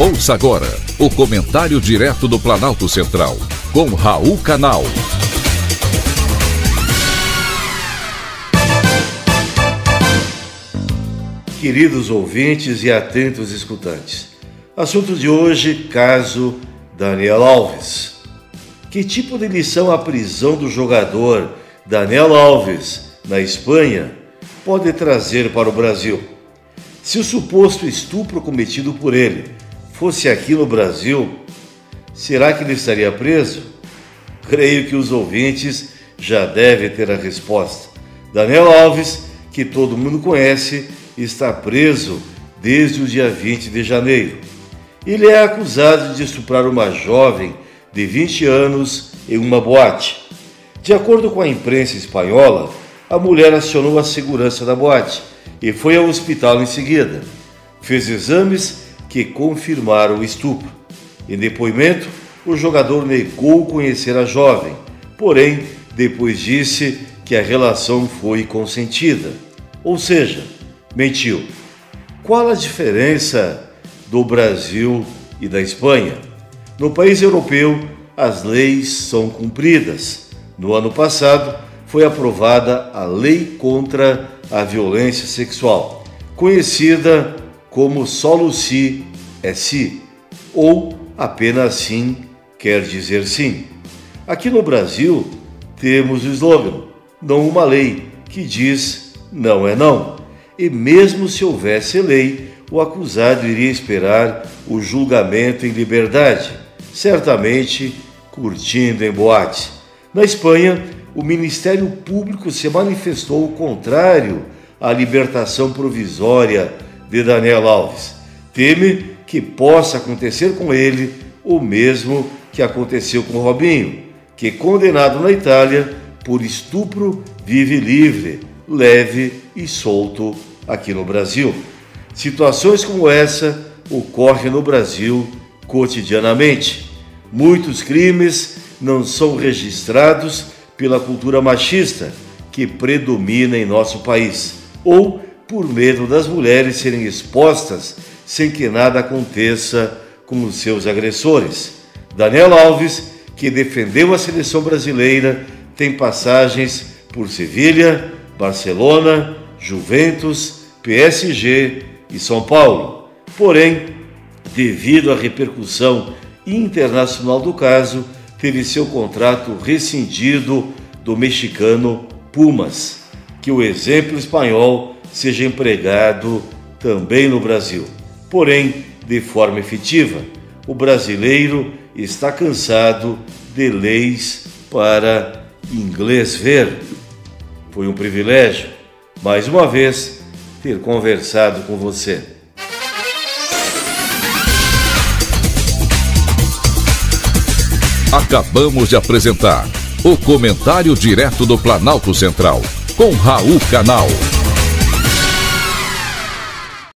Ouça agora o comentário direto do Planalto Central, com Raul Canal. Queridos ouvintes e atentos escutantes, assunto de hoje: caso Daniel Alves. Que tipo de lição a prisão do jogador Daniel Alves na Espanha pode trazer para o Brasil? Se o suposto estupro cometido por ele fosse aqui no Brasil, será que ele estaria preso? Creio que os ouvintes já devem ter a resposta. Daniel Alves, que todo mundo conhece, está preso desde o dia 20 de janeiro. Ele é acusado de estuprar uma jovem de 20 anos em uma boate. De acordo com a imprensa espanhola, a mulher acionou a segurança da boate e foi ao hospital em seguida. Fez exames que confirmaram o estupro. Em depoimento, o jogador negou conhecer a jovem, porém, depois disse que a relação foi consentida. Ou seja, mentiu. Qual a diferença do Brasil e da Espanha? No país europeu, as leis são cumpridas. No ano passado, foi aprovada a Lei contra a Violência Sexual, conhecida como solo si é si, ou apenas sim quer dizer sim. Aqui no Brasil temos o slogan, não uma lei, que diz não é não. E mesmo se houvesse lei, o acusado iria esperar o julgamento em liberdade, certamente curtindo em boate. Na Espanha, o Ministério Público se manifestou o contrário à libertação provisória de Daniel Alves. Teme que possa acontecer com ele o mesmo que aconteceu com Robinho, que, condenado na Itália por estupro, vive livre, leve e solto aqui no Brasil. Situações como essa ocorrem no Brasil cotidianamente. Muitos crimes não são registrados pela cultura machista que predomina em nosso país, ou por medo das mulheres serem expostas sem que nada aconteça com os seus agressores. Daniel Alves, que defendeu a seleção brasileira, tem passagens por Sevilha, Barcelona, Juventus, PSG e São Paulo. Porém, devido à repercussão internacional do caso, teve seu contrato rescindido do mexicano Pumas. Que o exemplo espanhol seja empregado também no Brasil. Porém, de forma efetiva, o brasileiro está cansado de leis para inglês ver. Foi um privilégio, mais uma vez, ter conversado com você. Acabamos de apresentar o Comentário Direto do Planalto Central, com Raul Canal.